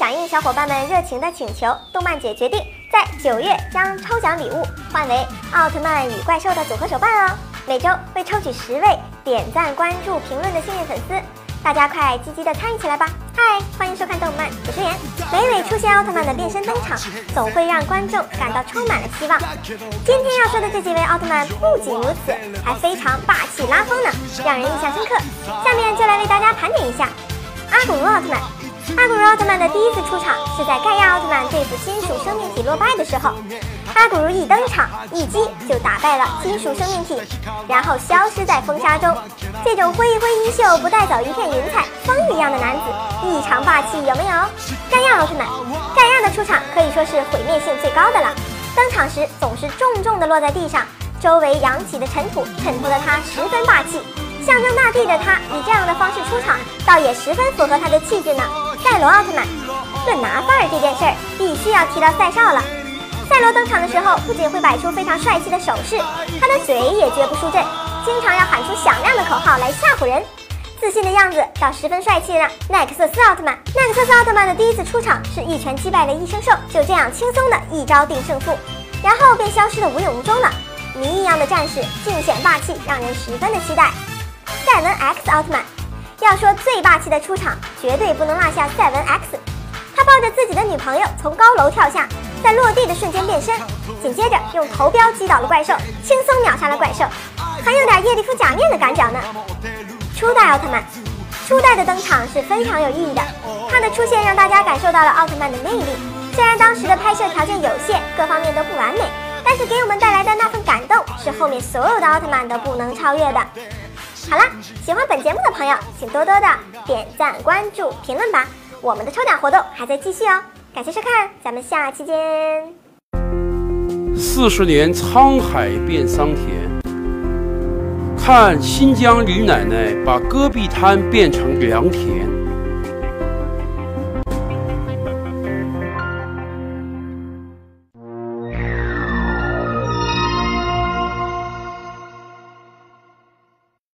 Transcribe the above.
响应小伙伴们热情的请求，动漫姐决定在九月将抽奖礼物换为奥特曼与怪兽的组合手办哦。每周会抽取十位点赞、关注、评论的幸运粉丝，大家快积极的参与起来吧！嗨，欢迎收看动漫解说员。每每出现奥特曼的变身登场，总会让观众感到充满了希望。今天要说的这几位奥特曼不仅如此，还非常霸气拉风呢，让人印象深刻。下面就来为大家盘点一下阿古茹奥特曼。阿古茹奥特曼的第一次出场是在盖亚奥特曼对付金属生命体落败的时候，阿古茹一登场，一击就打败了金属生命体，然后消失在风沙中。这种挥一挥衣袖，不带走一片云彩，风一样的男子，异常霸气，有没有？盖亚奥特曼，盖亚的出场可以说是毁灭性最高的了，登场时总是重重的落在地上，周围扬起的尘土衬托的他十分霸气。象征大地的他以这样的方式出场，倒也十分符合他的气质呢。赛罗奥特曼，论拿范儿这件事儿，必须要提到赛少了。赛罗登场的时候，不仅会摆出非常帅气的手势，他的嘴也绝不输阵，经常要喊出响亮的口号来吓唬人，自信的样子倒十分帅气呢。奈克瑟斯奥特曼，奈克瑟斯奥特曼的第一次出场是一拳击败了异生兽，就这样轻松的一招定胜负，然后便消失的无影无踪了。谜一样的战士，尽显霸气，让人十分的期待。赛文 X 奥特曼，要说最霸气的出场，绝对不能落下赛文 X。他抱着自己的女朋友从高楼跳下，在落地的瞬间变身，紧接着用头镖击倒了怪兽，轻松秒杀了怪兽，还有点叶利夫假面的赶脚呢。初代奥特曼，初代的登场是非常有意义的，他的出现让大家感受到了奥特曼的魅力。虽然当时的拍摄条件有限，各方面都不完美，但是给我们带来的那份感动，是后面所有的奥特曼都不能超越的。好啦，喜欢本节目的朋友，请多多的点赞、关注、评论吧。我们的抽奖活动还在继续哦，感谢收看，咱们下期见。四十年沧海变桑田，看新疆李奶奶把戈壁滩变成良田。